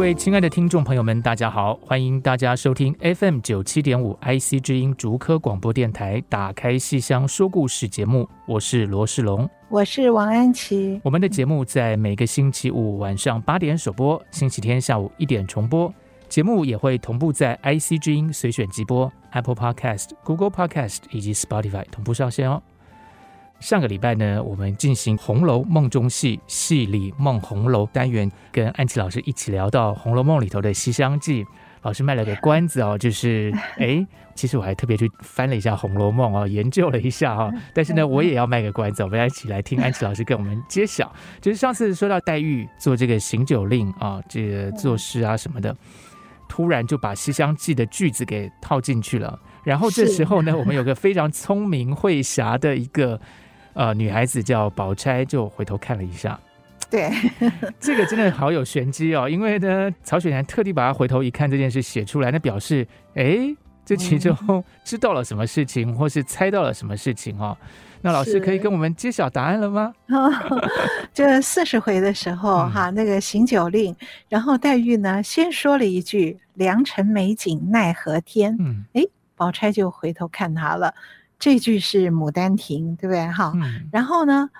位亲爱的听众朋友们，大家好，欢迎大家收听 FM 九七点五 IC 之音竹科广播电台《打开戏箱说故事》节目，我是罗世龙。我是王安琪。我们的节目在每个星期五晚上八点首播，星期天下午一点重播。节目也会同步在 IC 之音随选即播、Apple Podcast、Google Podcast 以及 Spotify 同步上线哦。上个礼拜呢，我们进行《红楼梦》中戏戏里梦红楼单元，跟安琪老师一起聊到《红楼梦》里头的《西厢记》。老师卖了个关子哦，就是 哎，其实我还特别去翻了一下《红楼梦》哦，研究了一下哈。但是呢，我也要卖个关子，我们一起来听安琪老师跟我们揭晓。就是上次说到黛玉做这个行酒令啊，这个作诗啊什么的，突然就把《西厢记》的句子给套进去了。然后这时候呢，我们有个非常聪明会侠的一个呃女孩子叫宝钗，就回头看了一下。对，这个真的好有玄机哦，因为呢，曹雪芹特地把他回头一看这件事写出来，那表示，哎，这其中 知道了什么事情，或是猜到了什么事情哦。那老师可以跟我们揭晓答案了吗？这四十回的时候，哈、嗯，那个行酒令，然后黛玉呢，先说了一句“良辰美景奈何天”，嗯，哎，宝钗就回头看他了，这句是《牡丹亭》，对不对？哈、嗯，然后呢？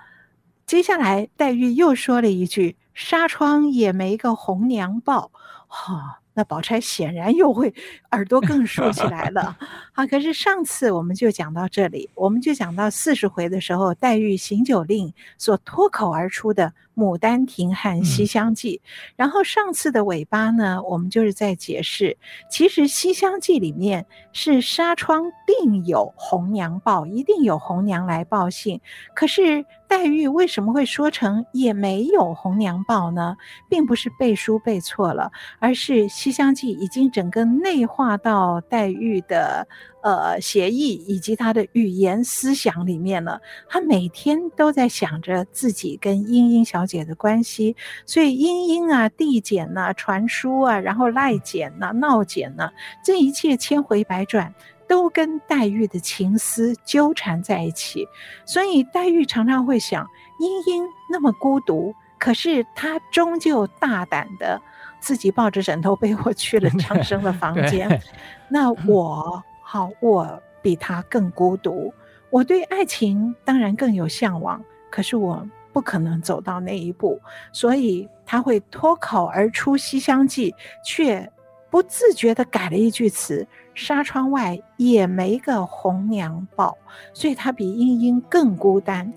接下来，黛玉又说了一句：“纱窗也没个红娘报。”哈。那宝钗显然又会耳朵更竖起来了。好，可是上次我们就讲到这里，我们就讲到四十回的时候，黛玉行酒令所脱口而出的《牡丹亭》和《西厢记》。然后上次的尾巴呢，我们就是在解释，其实《西厢记》里面是纱窗定有红娘报，一定有红娘来报信。可是黛玉为什么会说成也没有红娘报呢？并不是背书背错了，而是。《西厢记》已经整个内化到黛玉的呃协议以及他的语言思想里面呢，他每天都在想着自己跟英英小姐的关系，所以英英啊、递减呐、传输啊，然后赖减呐、闹减呐，这一切千回百转都跟黛玉的情思纠缠在一起。所以黛玉常常会想：莺莺那么孤独，可是她终究大胆的。自己抱着枕头被我去了 长生的房间，那我好，我比他更孤独。我对爱情当然更有向往，可是我不可能走到那一步，所以他会脱口而出《西厢记》，却不自觉地改了一句词：“纱窗外也没个红娘报。”所以他比莺莺更孤单。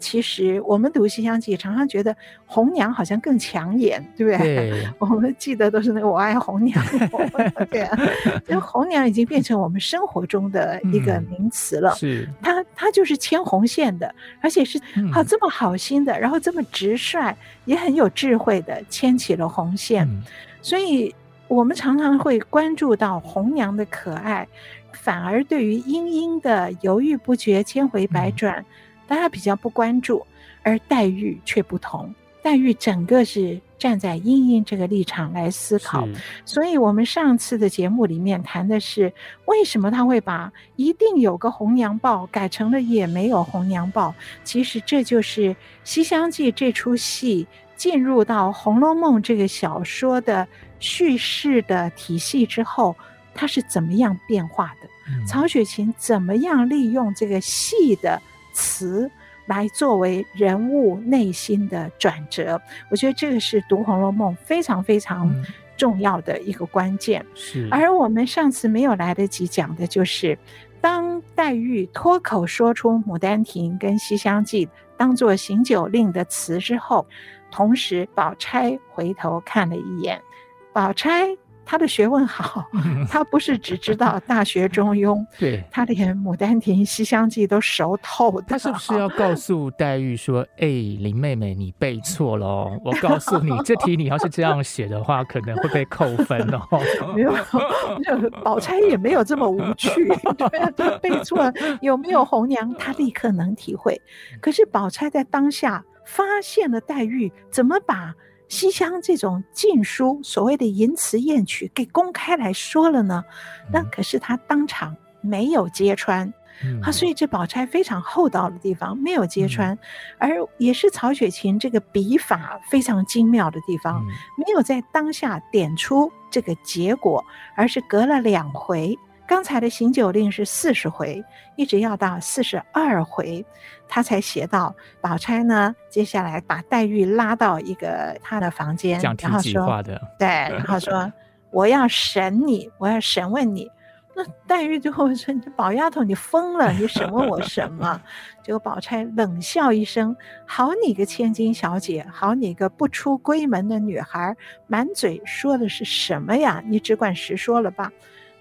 其实，我们读《西厢记》常常觉得红娘好像更抢眼，对不对？对，我们记得都是那个“我爱红娘”，对啊，这红娘已经变成我们生活中的一个名词了。嗯、是，她她就是牵红线的，而且是好这么好心的，然后这么直率，也很有智慧的牵起了红线。嗯、所以，我们常常会关注到红娘的可爱，反而对于莺莺的犹豫不决、千回百转。嗯大家比较不关注，而黛玉却不同。黛玉整个是站在莺莺这个立场来思考，所以我们上次的节目里面谈的是为什么他会把“一定有个红娘报”改成了“也没有红娘报”。其实这就是《西厢记》这出戏进入到《红楼梦》这个小说的叙事的体系之后，它是怎么样变化的？嗯、曹雪芹怎么样利用这个戏的？词来作为人物内心的转折，我觉得这个是读《红楼梦》非常非常重要的一个关键。是，而我们上次没有来得及讲的，就是当黛玉脱口说出《牡丹亭》跟《西厢记》当做行酒令的词之后，同时宝钗回头看了一眼，宝钗。他的学问好，他不是只知道《大学》《中庸》，对，他连《牡丹亭》《西厢记》都熟透的。他是不是要告诉黛玉说：“哎、欸，林妹妹，你背错了哦！我告诉你，这题你要是这样写的话，可能会被扣分哦。”没有，宝钗也没有这么无趣。对啊，就背错了，有没有红娘？她立刻能体会。可是宝钗在当下发现了黛玉怎么把。西厢这种禁书，所谓的淫词艳曲，给公开来说了呢，那可是他当场没有揭穿，嗯、啊，所以这宝钗非常厚道的地方没有揭穿，嗯、而也是曹雪芹这个笔法非常精妙的地方，嗯、没有在当下点出这个结果，而是隔了两回。刚才的行酒令是四十回，一直要到四十二回，他才写到宝钗呢。接下来把黛玉拉到一个他的房间，然后说：“对，然后说 我要审你，我要审问你。”那黛玉就会说：“你宝丫头，你疯了！你审问我什么？” 结果宝钗冷笑一声：“好你个千金小姐，好你个不出闺门的女孩，满嘴说的是什么呀？你只管实说了吧。”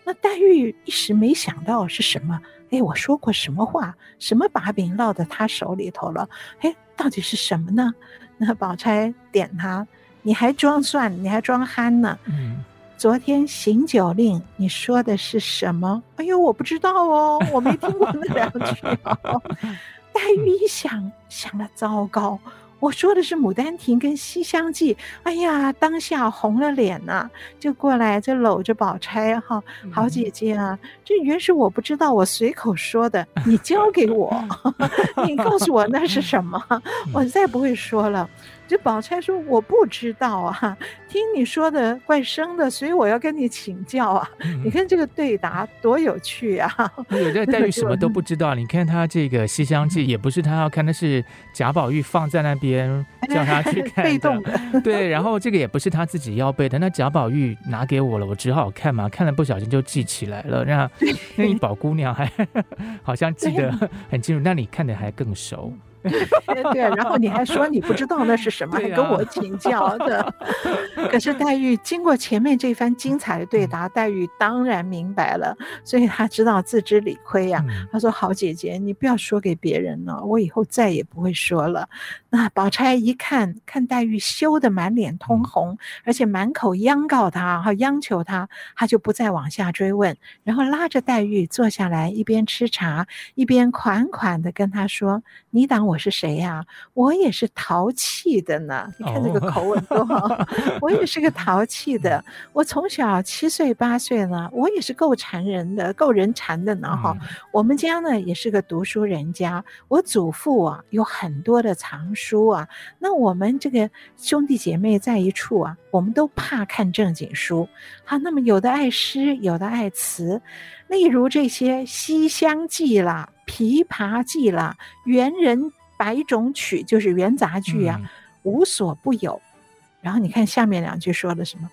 那黛玉一时没想到是什么，哎，我说过什么话，什么把柄落在他手里头了？哎，到底是什么呢？那宝钗点他，你还装蒜，你还装憨呢？嗯，昨天行酒令，你说的是什么？哎呦，我不知道哦，我没听过那两句哦。黛玉一想，想了，糟糕。我说的是《牡丹亭》跟《西厢记》，哎呀，当下红了脸呐、啊，就过来就搂着宝钗哈，好姐姐啊，这原是我不知道，我随口说的，你教给我，你告诉我那是什么，我再不会说了。这宝钗说：“我不知道啊，听你说的怪生的，所以我要跟你请教啊。嗯”你看这个对答多有趣啊！有的 黛玉什么都不知道，你看她这个《西厢记》也不是她要看，那是贾宝玉放在那边叫她去看的。被动的。对，然后这个也不是她自己要背的，那贾宝玉拿给我了，我只好看嘛，看了不小心就记起来了。那那你宝姑娘还 好像记得很清楚，那你看的还更熟。对，然后你还说你不知道那是什么，还跟我请教的。可是黛玉经过前面这番精彩的对答，黛玉当然明白了，所以她知道自知理亏呀。她说：“好姐姐，你不要说给别人了，我以后再也不会说了。”那宝钗一看，看黛玉羞得满脸通红，而且满口央告她，哈，央求她，她就不再往下追问，然后拉着黛玉坐下来，一边吃茶，一边款款的跟她说：“你当我是谁呀？我也是淘气的呢。你看这个口吻多好，我也是个淘气的。我从小七岁八岁呢，我也是够缠人的，够人缠的呢。哈，我们家呢也是个读书人家，我祖父啊有很多的藏书啊。那我们这个兄弟姐妹在一处啊，我们都怕看正经书。好，那么有的爱诗，有的爱词，例如这些《西厢记》啦。琵琶记啦，元人百种曲就是元杂剧啊，嗯、无所不有。然后你看下面两句说的什么？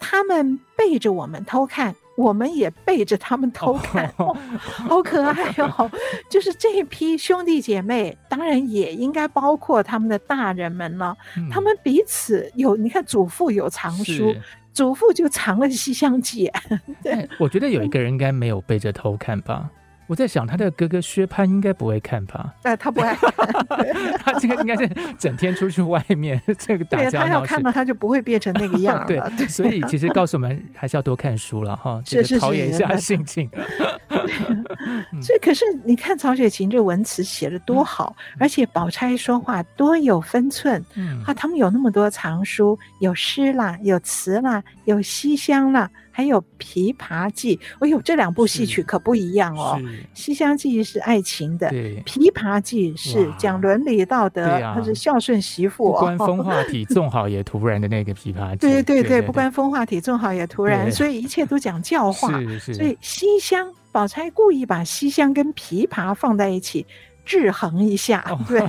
他们背着我们偷看，我们也背着他们 偷看，好可爱哦！就是这一批兄弟姐妹，当然也应该包括他们的大人们了。嗯、他们彼此有，你看祖父有藏书，祖父就藏了《西厢记》。对，我觉得有一个人应该没有背着偷看吧。我在想，他的哥哥薛蟠应该不会看吧？呃，他不爱看，他这个应该是整天出去外面 这个打架闹事。他要看到他就不会变成那个样了。对，对所以其实告诉我们还是要多看书了哈，这个陶冶一下心情。这可是你看曹雪芹这文词写的多好，嗯、而且宝钗说话多有分寸。嗯，啊，他们有那么多藏书，有诗啦，有词啦，有西厢啦。还有《琵琶记》，哎呦，这两部戏曲可不一样哦。《西厢记》是爱情的，《琵琶记》是讲伦理道德，他是孝顺媳妇。不关风化体，纵好也徒然的那个《琵琶记》。对对对，不关风化体，纵好也徒然，所以一切都讲教化。所以西厢，宝钗故意把西厢跟琵琶放在一起，制衡一下。对，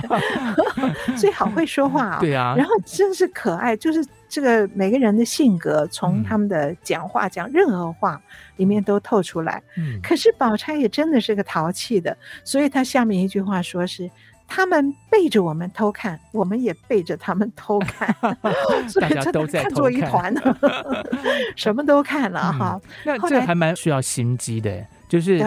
所以好会说话啊。对啊，然后真是可爱，就是。这个每个人的性格，从他们的讲话讲任何话里面都透出来。嗯，可是宝钗也真的是个淘气的，所以他下面一句话说是：他们背着我们偷看，我们也背着他们偷看，大家都在看，看作一团，什么都看了哈。嗯、那这还蛮需要心机的，就是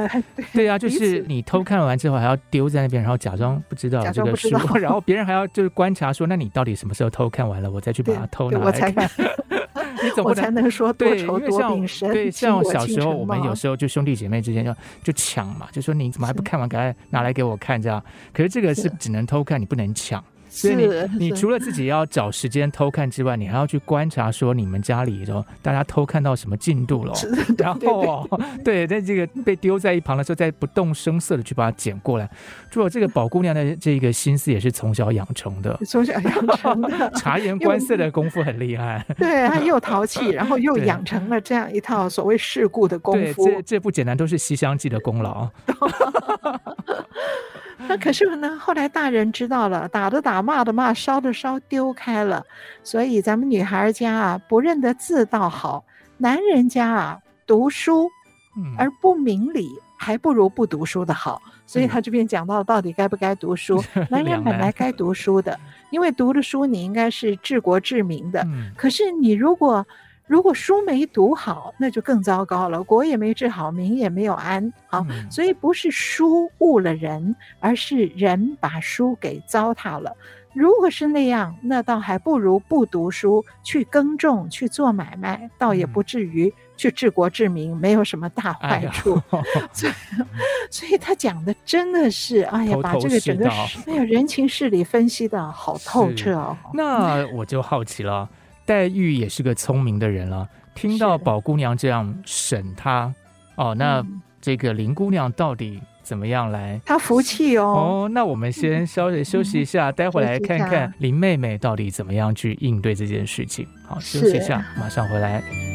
对，啊，就是你偷看完之后还要丢在那边，然后假装不知道这个书，然后别人还要就是观察说，那你到底什么时候偷看完了，我再去把它偷拿来看。你怎么才能说多愁多病身？对，像小时候我们有时候就兄弟姐妹之间就就抢嘛，就说你怎么还不看完，赶快拿来给我看这样。可是这个是只能偷看，你不能抢。所以你你除了自己要找时间偷看之外，你还要去观察说你们家里头大家偷看到什么进度了，然后对，在这个被丢在一旁的时候，再不动声色的去把它捡过来。如果这个宝姑娘的这个心思也是从小养成的，从小养成的，察言观色的功夫很厉害。对，她又淘气，然后又养成了这样一套所谓世故的功夫。这这不简单，都是《西厢记》的功劳。那可是呢，后来大人知道了，打的打，骂的骂，烧的烧，丢开了。所以咱们女孩家啊，不认得字倒好；男人家啊，读书而不明理，还不如不读书的好。所以他这边讲到，到底该不该读书？男人本来该读书的，因为读了书，你应该是治国治民的。可是你如果如果书没读好，那就更糟糕了，国也没治好，民也没有安。好，嗯、所以不是书误了人，而是人把书给糟蹋了。如果是那样，那倒还不如不读书，去耕种，去做买卖，倒也不至于去治国治民，没有什么大坏处。哎、所以，所以他讲的真的是，哎呀，把这个整个哎呀人情事理分析的好透彻哦。那 我就好奇了。黛玉也是个聪明的人了，听到宝姑娘这样审她，哦，那这个林姑娘到底怎么样来？她服气哦。哦，那我们先稍微休息一下，嗯、待会来看看林妹妹到底怎么样去应对这件事情。好，休息一下，马上回来。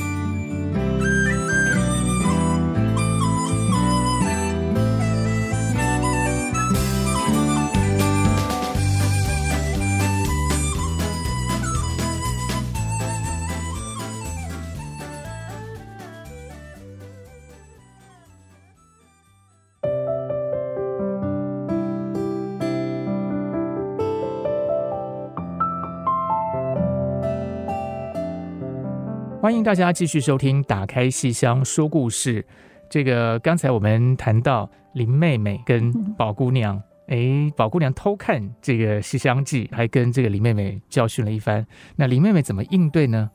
欢迎大家继续收听《打开戏箱说故事》。这个刚才我们谈到林妹妹跟宝姑娘，哎，宝姑娘偷看这个《西厢记》，还跟这个林妹妹教训了一番。那林妹妹怎么应对呢？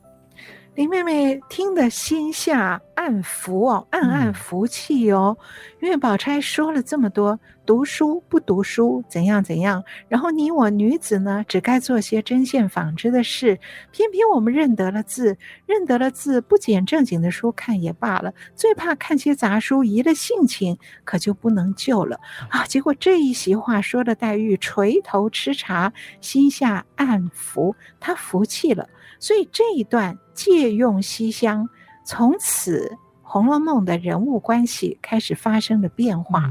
林妹妹听得心下暗服哦，暗暗服气哦，因为宝钗说了这么多，读书不读书怎样怎样，然后你我女子呢，只该做些针线纺织的事，偏偏我们认得了字，认得了字，不捡正经的书看也罢了，最怕看些杂书，移了性情，可就不能救了啊！结果这一席话说的黛玉垂头吃茶，心下暗服，她服气了。所以这一段借用西厢，从此《红楼梦》的人物关系开始发生了变化。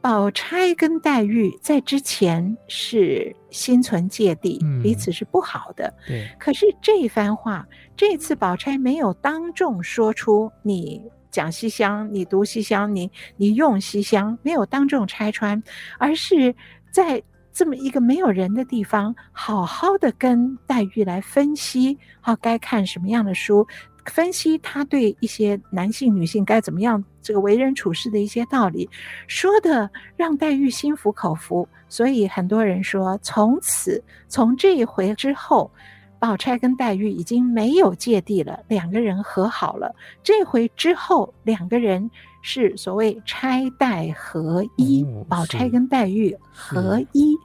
宝钗跟黛玉在之前是心存芥蒂，彼此是不好的。对。可是这一番话，这次宝钗没有当众说出“你讲西厢，你读西厢，你你用西厢”，没有当众拆穿，而是在。这么一个没有人的地方，好好的跟黛玉来分析，好该看什么样的书，分析他对一些男性、女性该怎么样这个为人处事的一些道理，说的让黛玉心服口服。所以很多人说，从此从这一回之后，宝钗跟黛玉已经没有芥蒂了，两个人和好了。这回之后，两个人。是所谓钗黛合一，宝钗跟黛玉合一。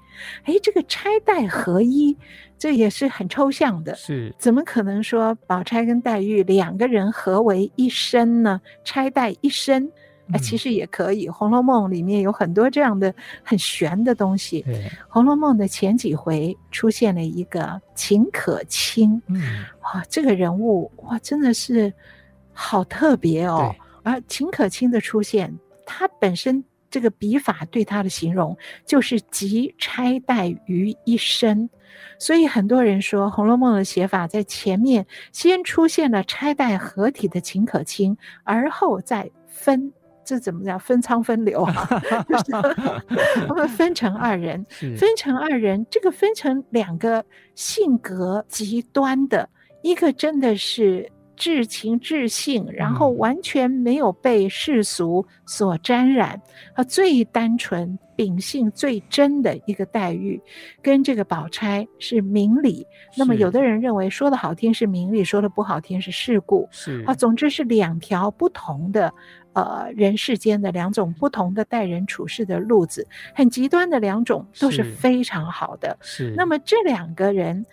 哎，这个钗黛合一，这也是很抽象的。是，怎么可能说宝钗跟黛玉两个人合为一身呢？钗黛一身，哎，其实也可以。《红楼梦》里面有很多这样的很玄的东西。《红楼梦》的前几回出现了一个秦可卿，嗯，哇，这个人物哇，真的是好特别哦。而秦可卿的出现，他本身这个笔法对他的形容就是集钗黛于一身，所以很多人说《红楼梦》的写法在前面先出现了钗黛合体的秦可卿，而后再分这怎么讲？分仓分流 我们分成二人，分成二人，这个分成两个性格极端的，一个真的是。至情至性，然后完全没有被世俗所沾染，啊、嗯，最单纯、秉性最真的一个黛玉，跟这个宝钗是明理。那么，有的人认为说的好听是明理，说的不好听是世故。是啊，总之是两条不同的，呃，人世间的两种不同的待人处事的路子，很极端的两种，都是非常好的。是，那么这两个人。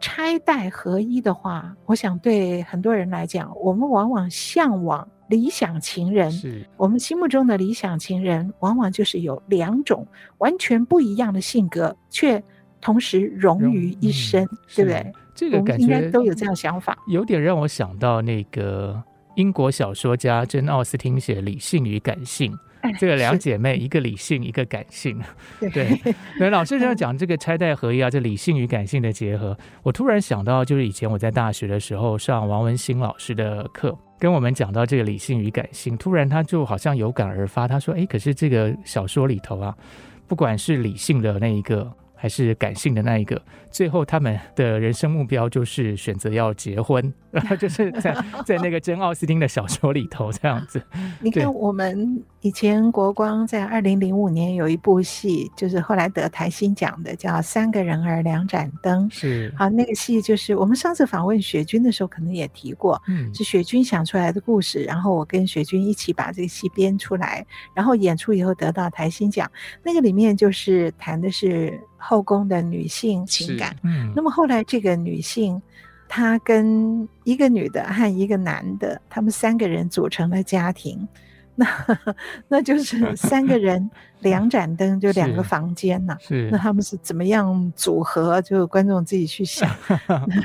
钗黛合一的话，我想对很多人来讲，我们往往向往理想情人。是我们心目中的理想情人，往往就是有两种完全不一样的性格，却同时融于一身，嗯、对不对？这个感觉应该都有这样想法。有点让我想到那个英国小说家珍·奥斯汀写《理性与感性》。这个 两姐妹，一个理性，一个感性。对 对，老师要讲这个钗黛合一啊，这理性与感性的结合。我突然想到，就是以前我在大学的时候上王文兴老师的课，跟我们讲到这个理性与感性，突然他就好像有感而发，他说：“哎，可是这个小说里头啊，不管是理性的那一个。”还是感性的那一个，最后他们的人生目标就是选择要结婚，就是在 在那个珍奥斯汀的小说里头这样子。你看，我们以前国光在二零零五年有一部戏，就是后来得台新奖的，叫《三个人儿两盏灯》。是啊，那个戏就是我们上次访问雪君的时候，可能也提过，嗯，是雪君想出来的故事，然后我跟雪君一起把这个戏编出来，然后演出以后得到台新奖。那个里面就是谈的是。后宫的女性情感，嗯，那么后来这个女性，她跟一个女的和一个男的，他们三个人组成了家庭。那 那就是 三个人两盏灯，就两个房间呐。是，那他们是怎么样组合？就观众自己去想。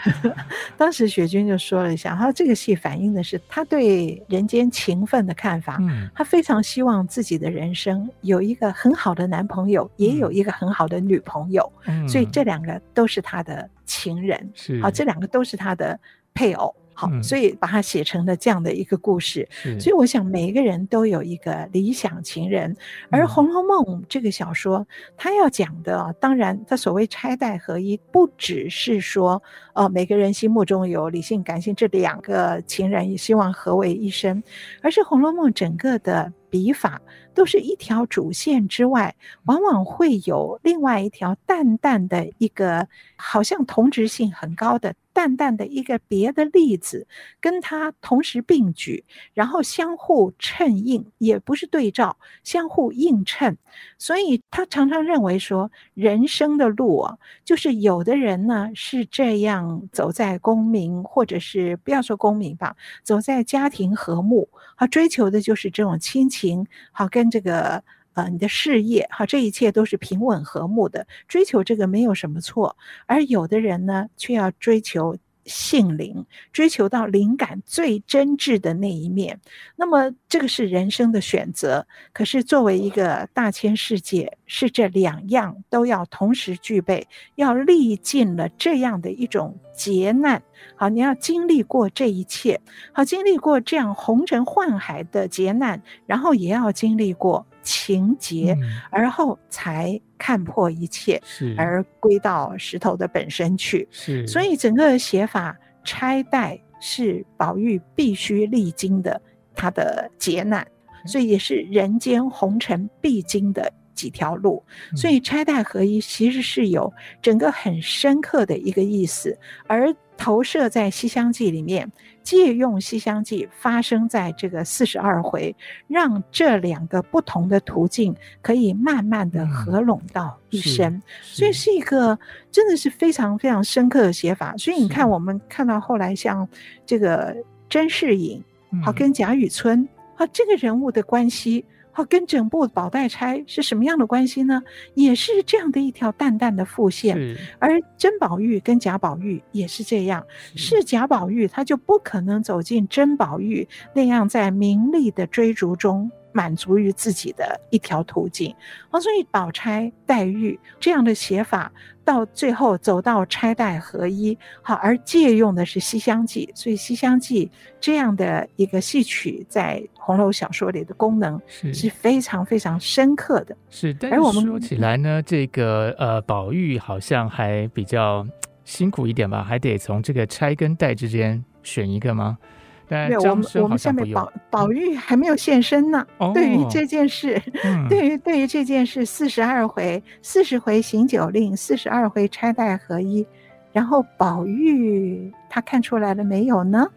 当时雪君就说了一下，他说这个戏反映的是他对人间情分的看法。嗯，他非常希望自己的人生有一个很好的男朋友，也有一个很好的女朋友。嗯，所以这两个都是他的情人。是，好，这两个都是他的配偶。好，所以把它写成了这样的一个故事。嗯、所以我想每一个人都有一个理想情人，而《红楼梦》这个小说，它要讲的，当然它所谓钗黛合一，不只是说，呃，每个人心目中有理性、感性这两个情人，也希望合为一生，而是《红楼梦》整个的笔法都是一条主线之外，往往会有另外一条淡淡的一个，好像同质性很高的。淡淡的一个别的例子，跟它同时并举，然后相互衬应，也不是对照，相互映衬。所以他常常认为说，人生的路啊，就是有的人呢是这样走在功名，或者是不要说功名吧，走在家庭和睦，他追求的就是这种亲情，好跟这个。呃，你的事业哈，这一切都是平稳和睦的，追求这个没有什么错。而有的人呢，却要追求性灵，追求到灵感最真挚的那一面。那么，这个是人生的选择。可是，作为一个大千世界，是这两样都要同时具备，要历尽了这样的一种劫难。好，你要经历过这一切，好，经历过这样红尘幻海的劫难，然后也要经历过。情节，而后才看破一切，而归到石头的本身去。是，所以整个写法，钗黛是宝玉必须历经的他的劫难，所以也是人间红尘必经的几条路。所以钗黛合一其实是有整个很深刻的一个意思，而投射在《西厢记》里面。借用《西厢记》发生在这个四十二回，让这两个不同的途径可以慢慢的合拢到一身，嗯、所以是一个真的是非常非常深刻的写法。所以你看，我们看到后来像这个甄士隐，好跟贾雨村，好这个人物的关系。好，跟整部宝黛钗是什么样的关系呢？也是这样的一条淡淡的副线，而甄宝玉跟贾宝玉也是这样。是贾宝玉，他就不可能走进甄宝玉那样在名利的追逐中满足于自己的一条途径。啊，所以宝钗黛玉这样的写法，到最后走到钗黛合一，好，而借用的是《西厢记》，所以《西厢记》这样的一个戏曲在红楼小说里的功能是是非常非常深刻的。是，但是说起来呢，这个呃，宝玉好像还比较辛苦一点吧，还得从这个钗跟黛之间选一个吗？对，我们我们下面宝宝玉还没有现身呢。哦、对于这件事，嗯、对于对于这件事，四十二回，四十回行酒令，四十二回钗黛合一，然后宝玉他看出来了没有呢？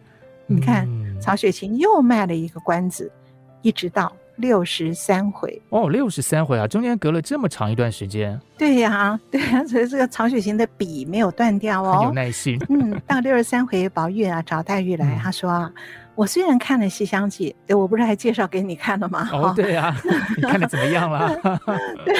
嗯、你看曹雪芹又卖了一个关子，一直到。六十三回哦，六十三回啊，中间隔了这么长一段时间。对呀、啊，对呀、啊，所以这个曹雪芹的笔没有断掉哦，很有耐心。嗯，到六十三回，宝玉啊找黛玉来，嗯、他说啊，我虽然看了《西厢记》，对，我不是还介绍给你看了吗？哦，对呀、啊，你看的怎么样了？对，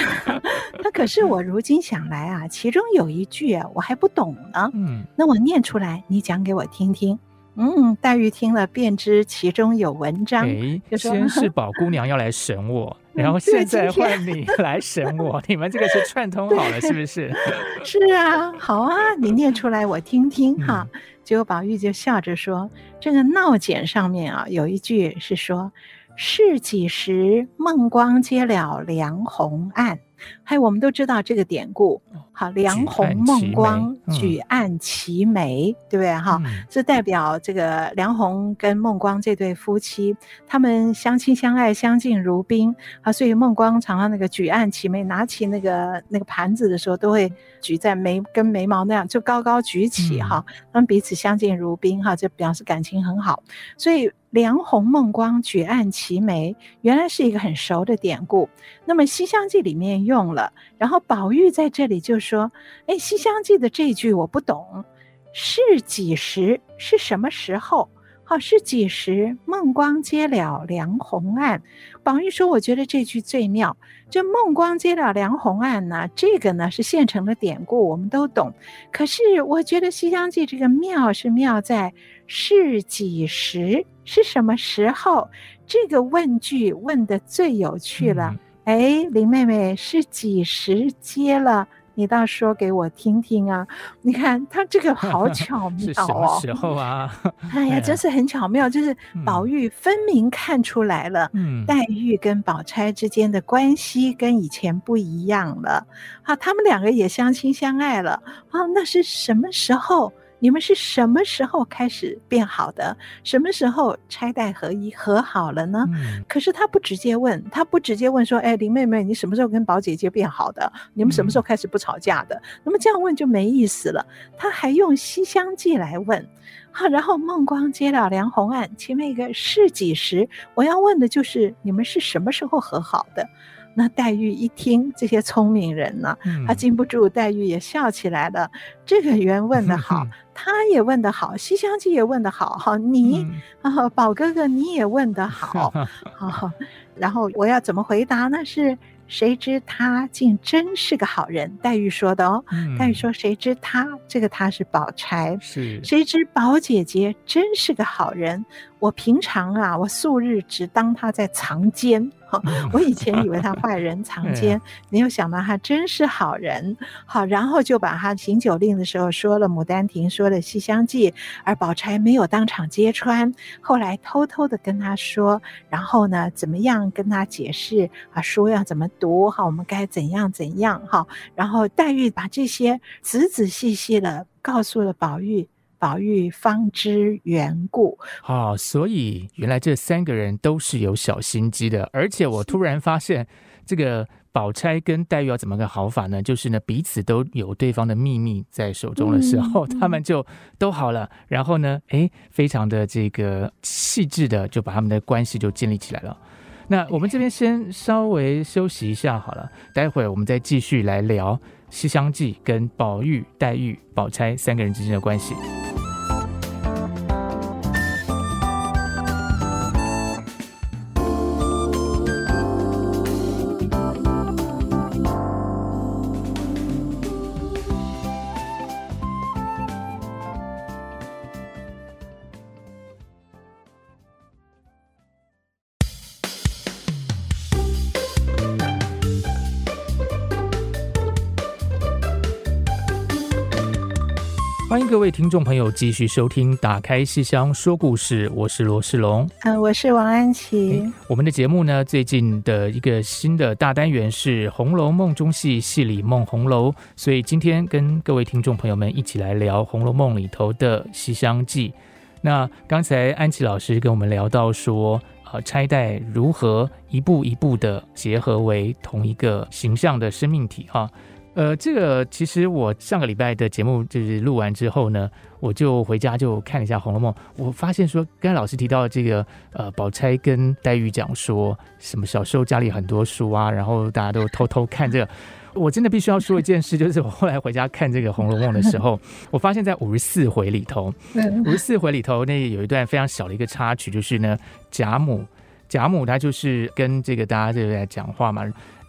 那可是我如今想来啊，其中有一句啊，我还不懂呢。嗯，那我念出来，你讲给我听听。嗯，黛玉听了便知其中有文章。哎，先是宝姑娘要来审我，然后现在换你 来审我，你们这个是串通好了，是不是？是啊，好啊，你念出来我听听哈。结果宝玉就笑着说：“这个闹简上面啊，有一句是说，是几时梦光接了梁鸿案。”还有，我们都知道这个典故，好，梁鸿孟光举案齐眉，嗯、对不对？哈、嗯，这代表这个梁鸿跟孟光这对夫妻，他们相亲相爱，相敬如宾啊。所以孟光常常那个举案齐眉，拿起那个那个盘子的时候，都会举在眉跟眉毛那样，就高高举起哈。他们、嗯、彼此相敬如宾哈，就表示感情很好。所以。梁鸿孟光举案齐眉，原来是一个很熟的典故。那么《西厢记》里面用了，然后宝玉在这里就说：“哎，《西厢记》的这句我不懂，是几时？是什么时候？”好，是几时？梦光接了梁鸿案。宝玉说：“我觉得这句最妙。这梦光接了梁鸿案呢，这个呢是现成的典故，我们都懂。可是我觉得《西厢记》这个妙是妙在是几时？是什么时候？这个问句问的最有趣了。哎、嗯，林妹妹是几时接了？”你倒说给我听听啊！你看他这个好 巧妙哦。是什么时候啊？哎呀，真是很巧妙，就是宝玉分明看出来了，嗯，黛玉跟宝钗之间的关系跟以前不一样了。啊，他们两个也相亲相爱了。啊，那是什么时候？你们是什么时候开始变好的？什么时候拆带合一和好了呢？嗯、可是他不直接问，他不直接问说：“哎，林妹妹，你什么时候跟宝姐姐变好的？你们什么时候开始不吵架的？”嗯、那么这样问就没意思了。他还用《西厢记》来问，好，然后孟光接了梁红案，前面一个是几时？我要问的就是你们是什么时候和好的？那黛玉一听，这些聪明人呢，他禁不住，黛玉也笑起来了。这个原问得好，他也问得好，《西厢记》也问得好，哈，你啊，宝哥哥你也问得好，好，然后我要怎么回答呢？是。谁知他竟真是个好人，黛玉说的哦。嗯、黛玉说：“谁知他这个他是宝钗，是谁知宝姐姐真是个好人。我平常啊，我素日只当他在藏奸。” 我以前以为他坏人 藏奸，没有想到他真是好人。好，然后就把他行酒令的时候说了《牡丹亭》，说了《西厢记》，而宝钗没有当场揭穿，后来偷偷的跟他说，然后呢，怎么样跟他解释啊？书要怎么读？哈，我们该怎样怎样？哈，然后黛玉把这些仔仔细细的告诉了宝玉。宝玉方知缘故，好、哦，所以原来这三个人都是有小心机的。而且我突然发现，这个宝钗跟黛玉要怎么个好法呢？就是呢，彼此都有对方的秘密在手中的时候，嗯、他们就都好了。然后呢，哎，非常的这个细致的，就把他们的关系就建立起来了。那我们这边先稍微休息一下好了，待会儿我们再继续来聊《西厢记》跟宝玉、黛玉、宝钗三个人之间的关系。位听众朋友继续收听《打开戏箱说故事》，我是罗世龙，嗯、呃，我是王安琪。我们的节目呢，最近的一个新的大单元是《红楼梦》中戏，戏里梦红楼，所以今天跟各位听众朋友们一起来聊《红楼梦》里头的《西厢记》。那刚才安琪老师跟我们聊到说，呃，拆带如何一步一步的结合为同一个形象的生命体，哈。呃，这个其实我上个礼拜的节目就是录完之后呢，我就回家就看了一下《红楼梦》，我发现说，刚才老师提到的这个，呃，宝钗跟黛玉讲说什么小时候家里很多书啊，然后大家都偷偷看这个，我真的必须要说一件事，就是我后来回家看这个《红楼梦》的时候，我发现在五十四回里头，五十四回里头那有一段非常小的一个插曲，就是呢，贾母，贾母她就是跟这个大家就在讲话嘛，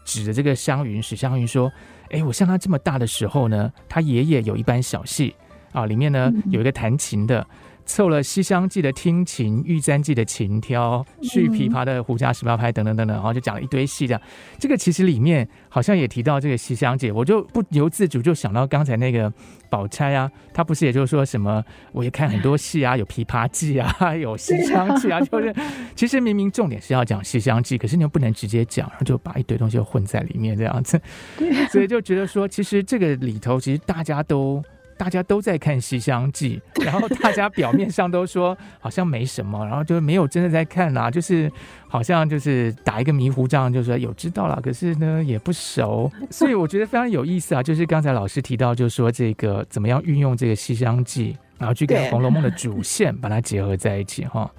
指着这个湘云，史湘云说。哎，我像他这么大的时候呢，他爷爷有一班小戏啊，里面呢有一个弹琴的，凑了《西厢记》的听琴，《玉簪记》的琴挑，续琵琶的胡笳十八拍等等等等，然后就讲了一堆戏这样。这个其实里面好像也提到这个《西厢记》，我就不由自主就想到刚才那个宝钗啊，她不是也就是说什么，我也看很多戏啊，有《琵琶记》啊，有《西厢记》啊，就是其实明明重点是要讲《西厢记》，可是你又不能直接讲，然后就把一堆东西混在里面这样子，所以就觉得说，其实这个里头其实大家都。大家都在看《西厢记》，然后大家表面上都说好像没什么，然后就没有真的在看啊，就是好像就是打一个迷糊仗，就说有知道了，可是呢也不熟，所以我觉得非常有意思啊。就是刚才老师提到，就是说这个怎么样运用这个《西厢记》，然后去跟《红楼梦》的主线把它结合在一起哈。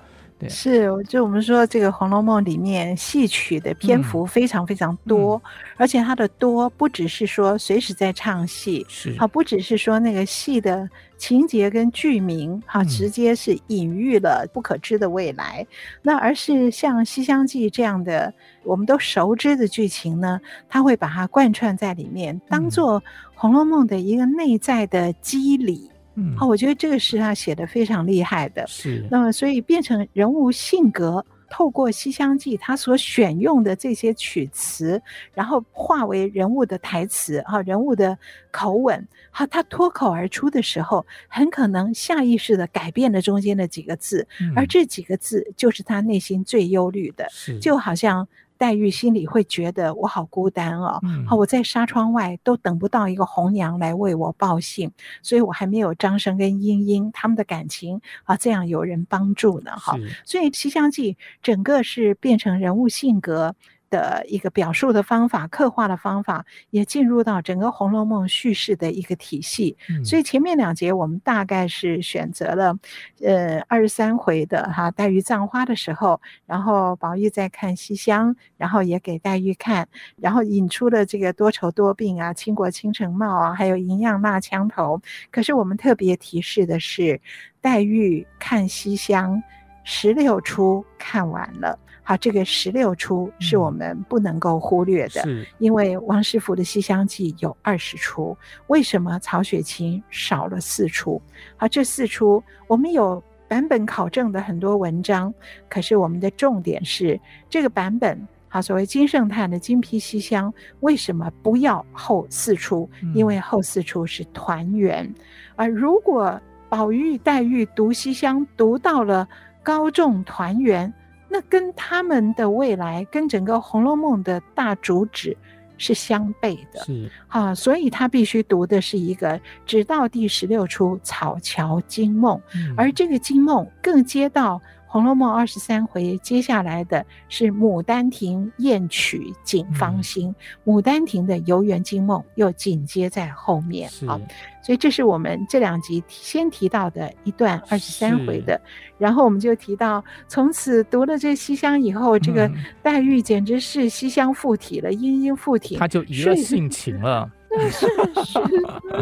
是，就我们说这个《红楼梦》里面戏曲的篇幅非常非常多，嗯。嗯、而且它的多不只是说随时在唱戏，是。啊，不只是说那个戏的情节跟剧名，好，直接是隐喻了不可知的未来，嗯、那而是像《西厢记》这样的我们都熟知的剧情呢，它会把它贯穿在里面，当做《红楼梦》的一个内在的机理。嗯，好，我觉得这个是他写的非常厉害的。是，那么所以变成人物性格，透过《西厢记》他所选用的这些曲词，然后化为人物的台词啊，人物的口吻，好，他脱口而出的时候，很可能下意识的改变了中间的几个字，嗯、而这几个字就是他内心最忧虑的，就好像。黛玉心里会觉得我好孤单哦，好，我在纱窗外都等不到一个红娘来为我报信，所以我还没有张生跟莺莺他们的感情啊，这样有人帮助呢，哈，所以《西厢记》整个是变成人物性格的一个表述的方法，刻画的方法也进入到整个《红楼梦》叙事的一个体系。嗯、所以前面两节我们大概是选择了，呃，二十三回的哈，黛玉葬花的时候，然后宝玉在看西厢，然后也给黛玉看，然后引出了这个多愁多病啊，倾国倾城貌啊，还有银样纳枪头。可是我们特别提示的是，黛玉看西厢十六出看完了。好，这个十六出是我们不能够忽略的，嗯、因为王师傅的《西厢记》有二十出，为什么曹雪芹少了四出？好，这四出我们有版本考证的很多文章，可是我们的重点是这个版本。好，所谓金圣叹的金批西厢，为什么不要后四出？因为后四出是团圆，嗯、而如果宝玉、黛玉读西厢读到了高中团圆。那跟他们的未来，跟整个《红楼梦》的大主旨是相悖的，是啊，所以他必须读的是一个直到第十六出《草桥惊梦》，嗯，而这个惊梦更接到。《红楼梦》二十三回，接下来的是《牡丹亭》宴曲警芳心，嗯，《牡丹亭》的游园惊梦又紧接在后面。好，所以这是我们这两集先提到的一段二十三回的，然后我们就提到，从此读了这西厢以后，这个黛玉简直是西厢附体了，莺莺附体，他就一个性情了。是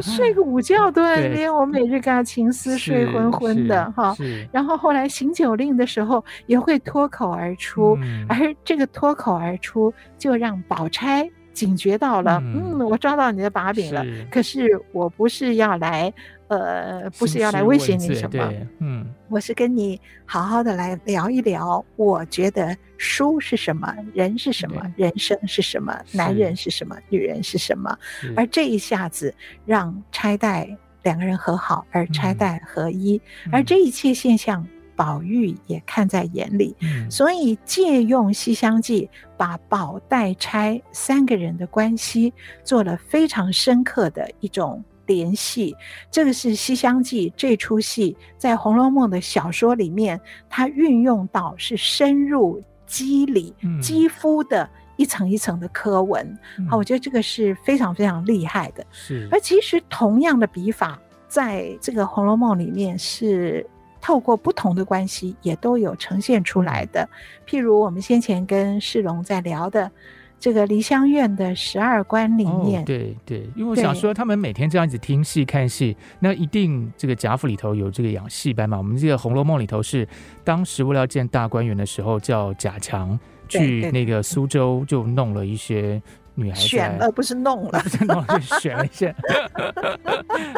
是，睡个午觉都连我每日跟他情思睡昏昏的哈。然后后来行酒令的时候也会脱口而出，嗯、而这个脱口而出就让宝钗警觉到了，嗯，嗯，我抓到你的把柄了。是可是我不是要来。呃，不是要来威胁你什么，嗯，我是跟你好好的来聊一聊。我觉得书是什么，人是什么，人生是什么，男人是什么，女人是什么。而这一下子让拆带两个人和好，而拆带合一，嗯、而这一切现象，宝玉也看在眼里，嗯、所以借用《西厢记》，把宝黛钗三个人的关系做了非常深刻的一种联系。这个是《西厢记》这出戏在《红楼梦》的小说里面，它运用到是深入肌理、肌肤的。一层一层的刻纹，好、嗯，我觉得这个是非常非常厉害的。是，而其实同样的笔法，在这个《红楼梦》里面是透过不同的关系，也都有呈现出来的。譬如我们先前跟世龙在聊的这个梨香院的十二关里面，哦、对对，因为我想说，他们每天这样子听戏看戏，那一定这个贾府里头有这个养戏班嘛。我们这个《红楼梦》里头是当时为了要见大观园的时候，叫贾强。去那个苏州就弄了一些女孩子，选了不是弄了，不 是弄了就选了一些，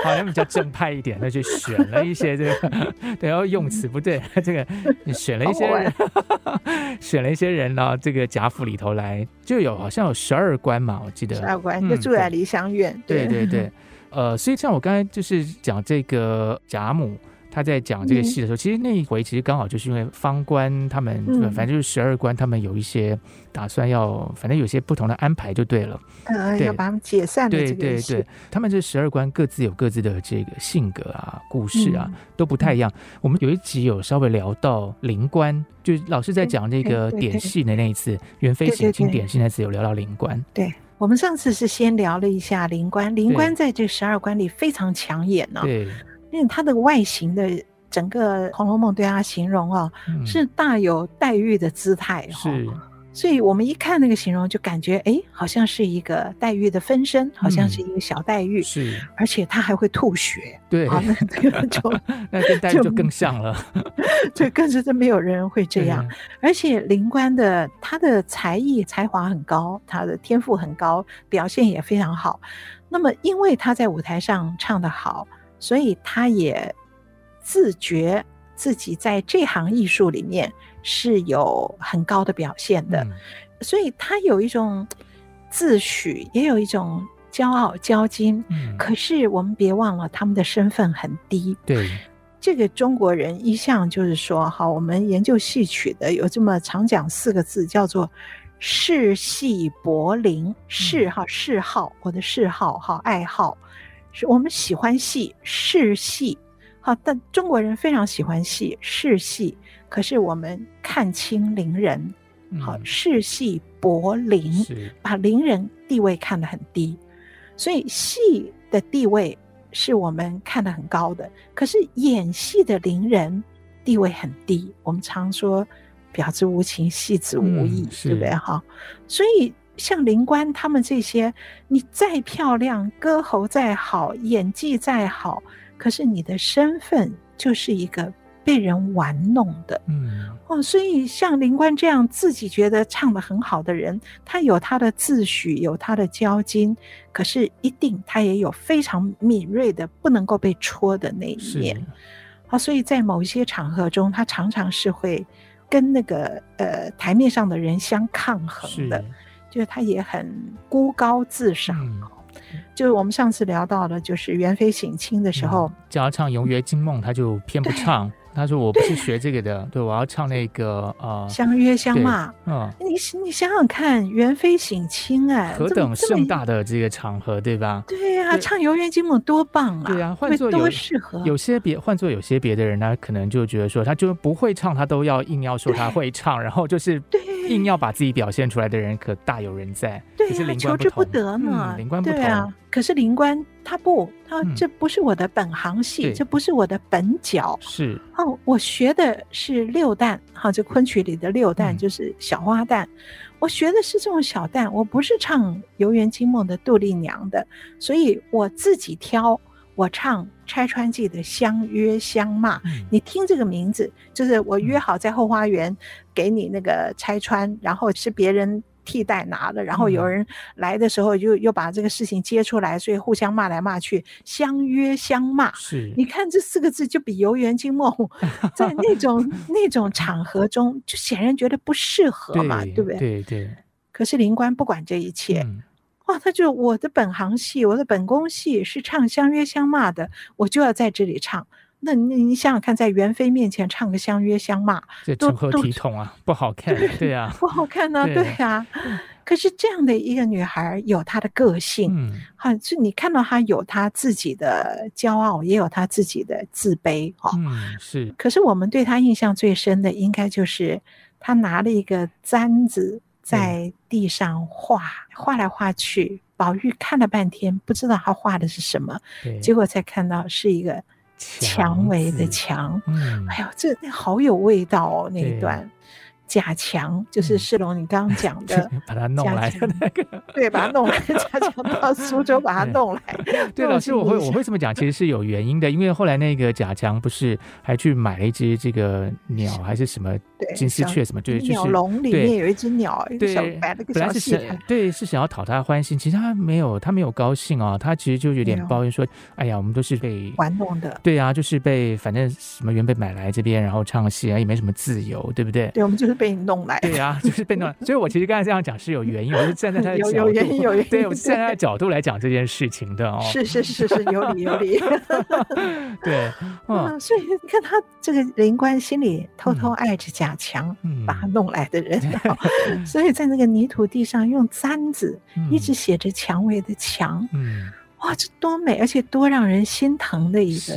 好像比较正派一点，那就选了一些这个，对，然后用词不对，这个选了一些人，选了一些人呢，这个贾府里头来就有好像有十二关嘛，我记得十二关就住在梨香院，嗯、对对对，呃，所以像我刚才就是讲这个贾母。他在讲这个戏的时候，嗯、其实那一回其实刚好就是因为方官他们，嗯、反正就是十二官，他们有一些打算要，反正有些不同的安排就对了。要把他们解散的对对对，他们这十二官各自有各自的这个性格啊、故事啊，嗯、都不太一样。嗯、我们有一集有稍微聊到灵官，就老师在讲那个点戏的那一次，元妃行经点戏那次有聊到灵官。对，我们上次是先聊了一下灵官，灵官在这十二关里非常抢眼呢、哦。对。因为他的外形的整个《红楼梦》对他形容哦，嗯、是大有黛玉的姿态哈、所以我们一看那个形容，就感觉哎，好像是一个黛玉的分身，好像是一个小黛玉，是，而且他还会吐血，对，那这个就 那跟黛玉就更像了，这更是真没有人会这样，嗯、而且灵官的他的才艺才华很高，他的天赋很高，表现也非常好。那么因为他在舞台上唱得好。所以他也自觉自己在这行艺术里面是有很高的表现的，嗯、所以他有一种自诩，也有一种骄傲骄矜。嗯、可是我们别忘了，他们的身份很低。对，这个中国人一向就是说，哈，我们研究戏曲的有这么常讲四个字，叫做嗜戏博龄。嗜哈嗜好，我的嗜好哈爱好。是我们喜欢戏，是戏，好，但中国人非常喜欢戏，是戏。可是我们看清伶人，好，嗜戏博伶，把伶人地位看得很低，所以戏的地位是我们看得很高的。可是演戏的伶人地位很低，我们常说婊子无情，戏子无义，嗯、对不对？哈，所以。像林官他们这些，你再漂亮，歌喉再好，演技再好，可是你的身份就是一个被人玩弄的。嗯，哦，所以像林官这样自己觉得唱的很好的人，他有他的自诩，有他的骄矜，可是一定他也有非常敏锐的不能够被戳的那一面。啊是、哦，所以在某一些场合中，他常常是会跟那个呃台面上的人相抗衡的。就是他也很孤高自赏，嗯、就是我们上次聊到的，就是元妃省亲的时候，嗯、叫他唱《游园惊梦》，他就偏不唱。他说：“我不是学这个的，对，对，我要唱那个呃，相约相骂。嗯，你你想想看，元妃省亲，哎，何等盛大的这个场合，对吧？对呀，唱《游园惊梦》多棒啊！对啊，换做多适合。有些别换做有些别的人呢，可能就觉得说，他就不会唱，他都要硬要说他会唱，然后就是硬要把自己表现出来的人，可大有人在。对呀，求之不得嘛。灵官不同啊，可是灵官。”他不，他这不是我的本行戏，嗯、这不是我的本角。是哦，我学的是六旦，哈，这昆曲里的六旦就是小花旦。嗯、我学的是这种小旦，我不是唱《游园惊梦》的杜丽娘的，所以我自己挑，我唱《拆穿记》的相约相骂。嗯、你听这个名字，就是我约好在后花园给你那个拆穿，然后是别人。替代拿了，然后有人来的时候又又把这个事情接出来，所以互相骂来骂去，相约相骂。是，你看这四个字就比《游园惊梦》在那种 那种场合中，就显然觉得不适合嘛，对，对不对？对对。可是灵官不管这一切，哇，他就我的本行戏，我的本宫戏是唱相约相骂的，我就要在这里唱。那你你想想看，在元妃面前唱个相约相骂，这成何体统啊？不好看，对呀、啊，不好看呢、啊，对呀、啊。可是这样的一个女孩有她的个性，嗯，好，就你看到她有她自己的骄傲，也有她自己的自卑，哈，嗯，是。可是我们对她印象最深的，应该就是她拿了一个簪子在地上画，画来画去。宝玉看了半天，不知道她画的是什么，结果才看到是一个蔷薇的蔷。嗯，哎呦，这那好有味道哦，那一段。贾强就是世龙，你刚刚讲的，把他弄来的那个，对，把他弄来，贾强到苏州把他 弄来。对，老师，我会我会这么讲，其实是有原因的，因为后来那个贾强不是还去买了一只这个鸟还是什么金丝雀什么，对，就是鸟笼里面有一只鸟，对，本来是想对是想要讨他欢心，其实他没有他没有高兴啊，他其实就有点抱怨说，哎呀，我们都是被玩弄的，对啊，就是被反正什么原本买来这边，然后唱戏啊，也没什么自由，对不对？对，我们就是。被你弄来，对呀、啊，就是被弄来。所以我其实刚才这样讲是有原因，我是站在他的角度，有原因，有原因。对，我是站在他的角度来讲这件事情的哦。是是是是，有理有理。对，嗯，所以你看他这个灵官心里偷偷爱着贾强，嗯、把他弄来的人，嗯、所以在那个泥土地上用簪子一直写着蔷薇的蔷，嗯，哇，这多美，而且多让人心疼的一个。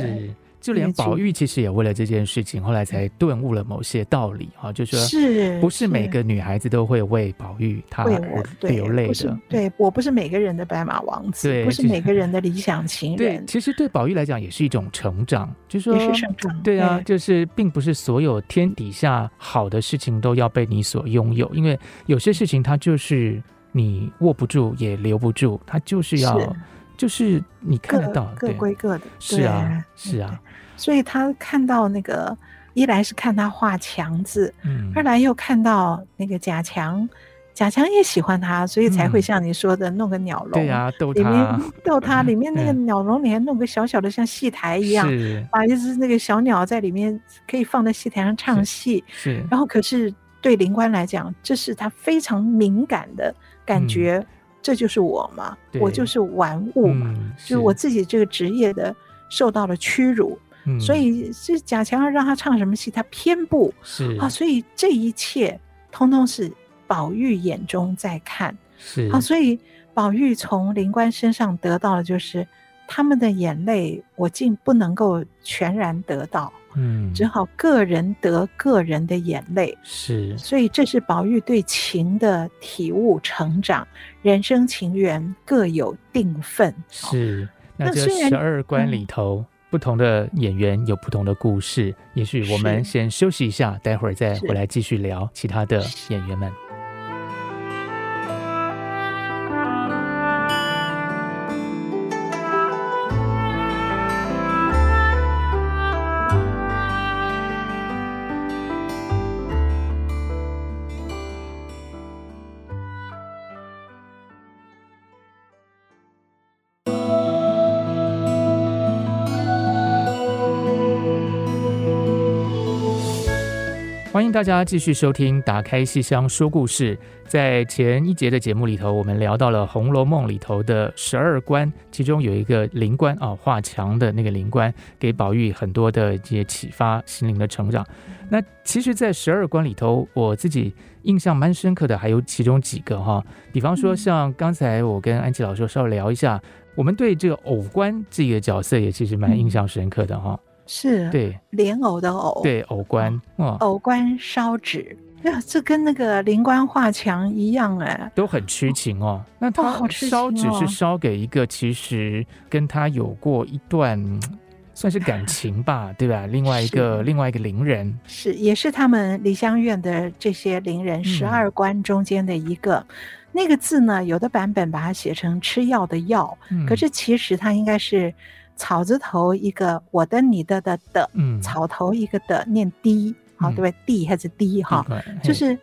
就连宝玉其实也为了这件事情，后来才顿悟了某些道理哈，就说是不是每个女孩子都会为宝玉他而流泪的？对，我不是每个人的白马王子，不是每个人的理想情人。对，其实对宝玉来讲也是一种成长，就是说，对啊，就是并不是所有天底下好的事情都要被你所拥有，因为有些事情它就是你握不住也留不住，它就是要就是你看得到，各归各的，是啊，是啊。所以他看到那个，一来是看他画墙字，嗯，二来又看到那个贾强，贾强也喜欢他，所以才会像你说的弄个鸟笼，对呀，逗他，里面 逗他，里面那个鸟笼里还弄个小小的像戏台一样，把一只那个小鸟在里面可以放在戏台上唱戏，是。然后可是对灵官来讲，这是他非常敏感的感觉，这就是我嘛，我就是玩物嘛，就是我自己这个职业的受到了屈辱。所以是贾强要让他唱什么戏，他偏不是啊。所以这一切通通是宝玉眼中在看，是啊。所以宝玉从灵官身上得到的就是他们的眼泪，我竟不能够全然得到，嗯，只好个人得个人的眼泪。是，所以这是宝玉对情的体悟成长，人生情缘各有定分。是，那这十二关里头。不同的演员有不同的故事，也许我们先休息一下，待会儿再回来继续聊其他的演员们。大家继续收听《打开戏箱说故事》。在前一节的节目里头，我们聊到了《红楼梦》里头的十二关，其中有一个灵官啊，画墙的那个灵官，给宝玉很多的一些启发，心灵的成长。那其实，在十二关里头，我自己印象蛮深刻的还有其中几个哈，比方说像刚才我跟安琪老师稍微聊一下，我们对这个偶官这个角色也其实蛮印象深刻的哈。是对。莲藕的藕，对藕官，哦，藕官烧纸，哎呀，这跟那个灵官画墙一样哎，都很痴情哦。那他烧纸是烧给一个其实跟他有过一段 算是感情吧，对吧？另外一个另外一个伶人，是也是他们梨香院的这些伶人十二官中间的一个。那个字呢，有的版本把它写成吃药的药，可是其实它应该是。草字头一个我的你的的的，嗯，草头一个的念滴，好、嗯、对不对？地还是滴哈？就是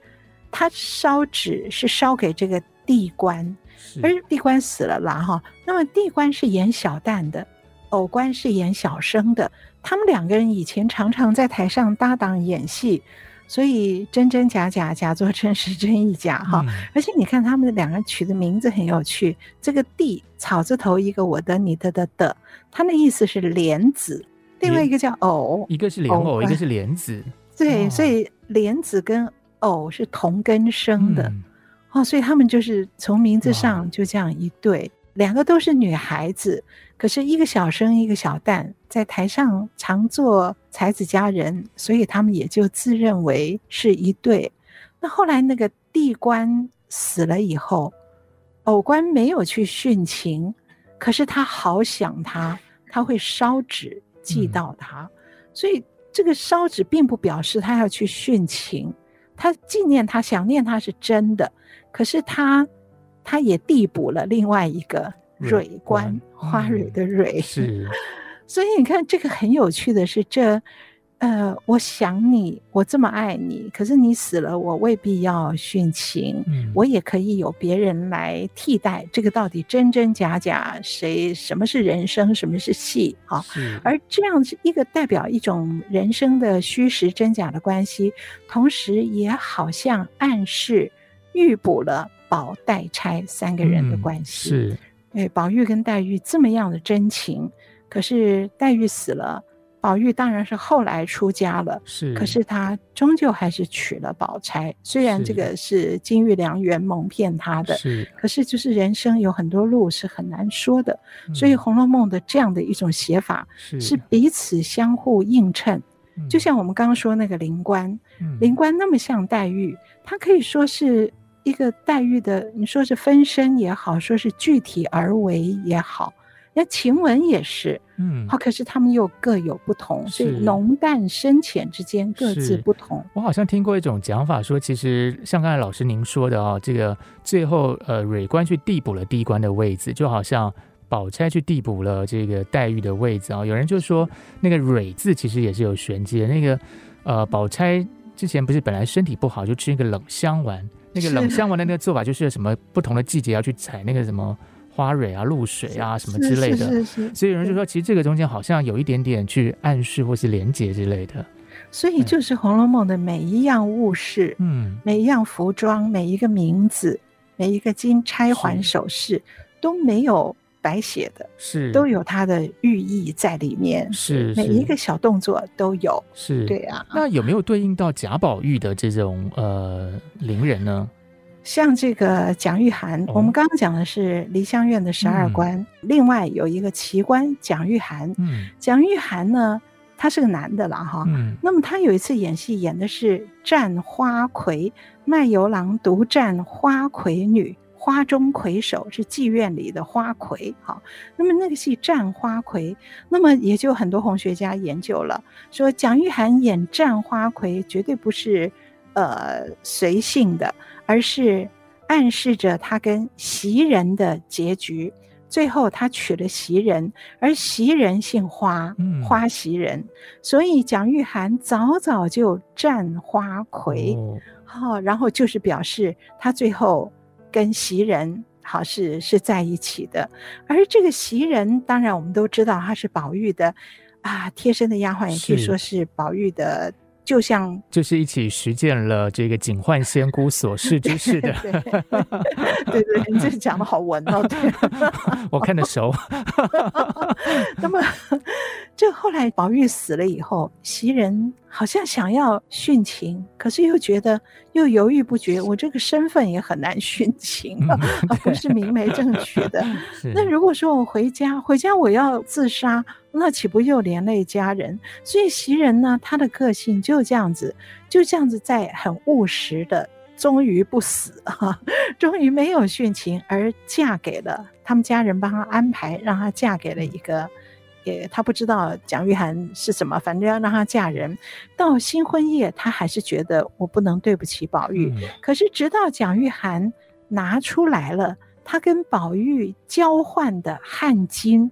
他烧纸是烧给这个地官，而地官死了啦哈。那么地官是演小旦的，偶官是演小生的，他们两个人以前常常在台上搭档演戏，所以真真假假，假作真 时真亦假哈。嗯、而且你看他们两个人取的名字很有趣，这个地草字头一个我的你的的的，它的意思是莲子，另外一个叫藕，一个是莲藕，一个是莲子。对，所以莲子跟藕是同根生的，嗯、哦，所以他们就是从名字上就这样一对，两个都是女孩子。可是，一个小生，一个小旦，在台上常做才子佳人，所以他们也就自认为是一对。那后来那个地官死了以后，偶官没有去殉情，可是他好想他，他会烧纸祭悼他。嗯、所以这个烧纸并不表示他要去殉情，他纪念他、想念他是真的。可是他，他也递补了另外一个。蕊官，花蕊的蕊，嗯、是，所以你看这个很有趣的是这，呃，我想你，我这么爱你，可是你死了，我未必要殉情，嗯、我也可以有别人来替代。这个到底真真假假，谁什么是人生，什么是戏啊？是而这样子一个代表一种人生的虚实真假的关系，同时也好像暗示预补了宝黛钗三个人的关系。嗯、是。哎，宝玉跟黛玉这么样的真情，可是黛玉死了，宝玉当然是后来出家了。是，可是他终究还是娶了宝钗，虽然这个是金玉良缘蒙骗他的，是，可是就是人生有很多路是很难说的。所以《红楼梦》的这样的一种写法，是彼此相互映衬。是就像我们刚刚说那个灵官，嗯、灵官那么像黛玉，他可以说是。一个黛玉的，你说是分身也好，说是具体而为也好，那晴雯也是，嗯，好，可是他们又各有不同，所以浓淡深浅之间各自不同。我好像听过一种讲法，说其实像刚才老师您说的啊、哦，这个最后呃，蕊官去递补了第一官的位置，就好像宝钗去递补了这个黛玉的位置啊、哦。有人就说那个蕊字其实也是有玄机的，那个呃，宝钗之前不是本来身体不好，就吃那个冷香丸。那个冷香丸的那个做法，就是什么不同的季节要去采那个什么花蕊啊、露水啊什么之类的，是是是所以有人就说，其实这个中间好像有一点点去暗示或是连接之类的。所以就是《红楼梦》的每一样物事，嗯，每一样服装，每一个名字，每一个金钗环首饰都没有。白写的是。都有它的寓意在里面，是。每一个小动作都有，是。对啊。那有没有对应到贾宝玉的这种呃伶人呢？像这个蒋玉菡，哦、我们刚刚讲的是梨香院的十二官，嗯、另外有一个奇观蒋玉菡。嗯，蒋玉菡呢，他是个男的了哈。嗯，那么他有一次演戏演的是战花魁，卖油郎独占花魁女。花中魁首是妓院里的花魁，好，那么那个戏战花魁，那么也就很多红学家研究了，说蒋玉菡演战花魁绝对不是呃随性的，而是暗示着他跟袭人的结局，最后他娶了袭人，而袭人姓花，花袭人，所以蒋玉菡早早就战花魁，好，然后就是表示他最后。跟袭人好是是在一起的，而这个袭人当然我们都知道她是宝玉的啊贴身的丫鬟，也可以说是宝玉的。就像就是一起实践了这个警幻仙姑所示之事的，对对，你这讲的好文哦，对，我看得熟。那么，这后来宝玉死了以后，袭人好像想要殉情，可是又觉得又犹豫不决，我这个身份也很难殉情啊，不是明媒正娶的。那如果说我回家，回家我要自杀。那岂不又连累家人？所以袭人呢，她的个性就这样子，就这样子在很务实的，终于不死哈，终于没有殉情，而嫁给了他们家人帮她安排，让她嫁给了一个，也她不知道蒋玉菡是什么，反正要让她嫁人。到新婚夜，她还是觉得我不能对不起宝玉。嗯、可是直到蒋玉菡拿出来了，他跟宝玉交换的汗巾。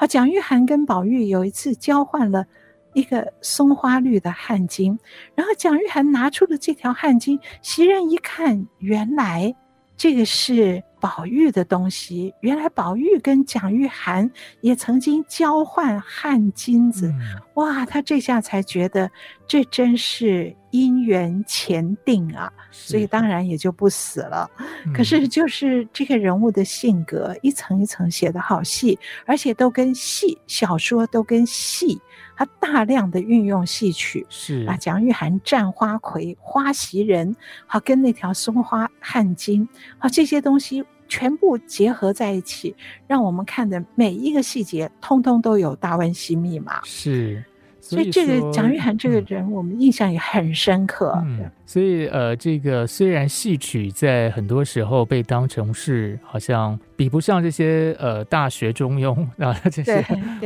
好，蒋玉菡跟宝玉有一次交换了一个松花绿的汗巾，然后蒋玉菡拿出了这条汗巾，袭人一看，原来这个是宝玉的东西。原来宝玉跟蒋玉菡也曾经交换汗巾子，哇，他这下才觉得这真是因缘前定啊，所以当然也就不死了。嗯、可是就是这个人物的性格一层一层写的好细，而且都跟戏小说都跟戏，他大量的运用戏曲是啊，蒋玉菡战花魁、花袭人，好跟那条松花汗巾，好这些东西全部结合在一起，让我们看的每一个细节，通通都有大温西密码。是。所以这个蒋玉菡这个人，我们印象也很深刻。嗯，所以呃，这个虽然戏曲在很多时候被当成是好像比不上这些呃大学中庸 啊这些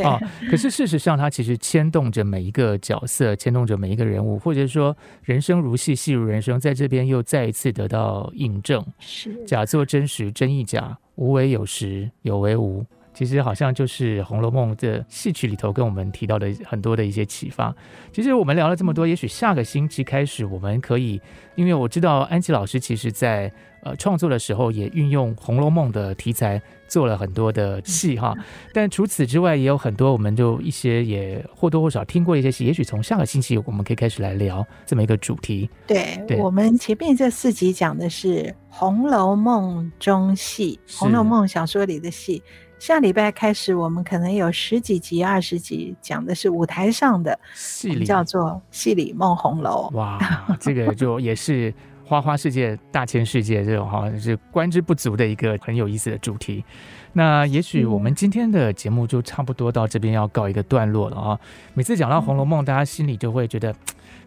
啊，可是事实上它其实牵动着每一个角色，牵动着每一个人物，或者说人生如戏，戏如人生，在这边又再一次得到印证。是假作真实，真亦假；无为有时，有为无。其实好像就是《红楼梦》的戏曲里头跟我们提到的很多的一些启发。其实我们聊了这么多，也许下个星期开始，我们可以，因为我知道安琪老师其实在呃创作的时候也运用《红楼梦》的题材做了很多的戏哈。但除此之外，也有很多我们就一些也或多或少听过一些戏。也许从下个星期我们可以开始来聊这么一个主题。对，对我们前面这四集讲的是《红楼梦》中戏，《红楼梦》小说里的戏。下礼拜开始，我们可能有十几集、二十集，讲的是舞台上的戏里，叫做《戏里梦红楼》。哇，这个就也是花花世界、大千世界这种哈，是观之不足的一个很有意思的主题。那也许我们今天的节目就差不多到这边要告一个段落了啊。每次讲到《红楼梦》，大家心里就会觉得。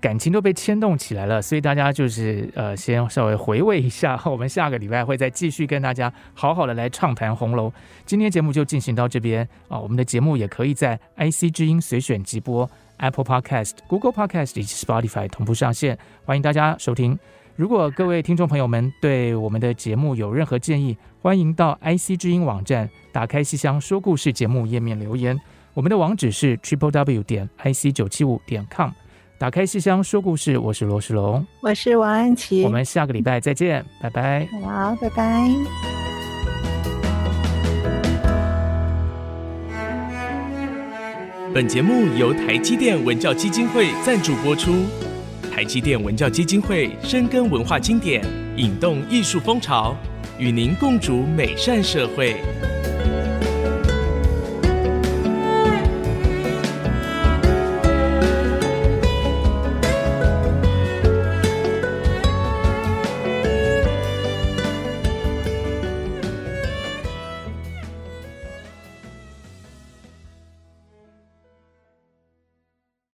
感情都被牵动起来了，所以大家就是呃，先稍微回味一下。我们下个礼拜会再继续跟大家好好的来畅谈红楼。今天节目就进行到这边啊，我们的节目也可以在 IC 之音随选直播、Apple Podcast、Google Podcast 以及 Spotify 同步上线，欢迎大家收听。如果各位听众朋友们对我们的节目有任何建议，欢迎到 IC 之音网站打开西厢说故事节目页面留言。我们的网址是 triple w 点 ic 九七五点 com。打开戏箱说故事，我是罗世龙，我是王安琪，我们下个礼拜再见，拜拜。好，拜拜。本节目由台积电文教基金会赞助播出。台积电文教基金会深耕文化经典，引动艺术风潮，与您共筑美善社会。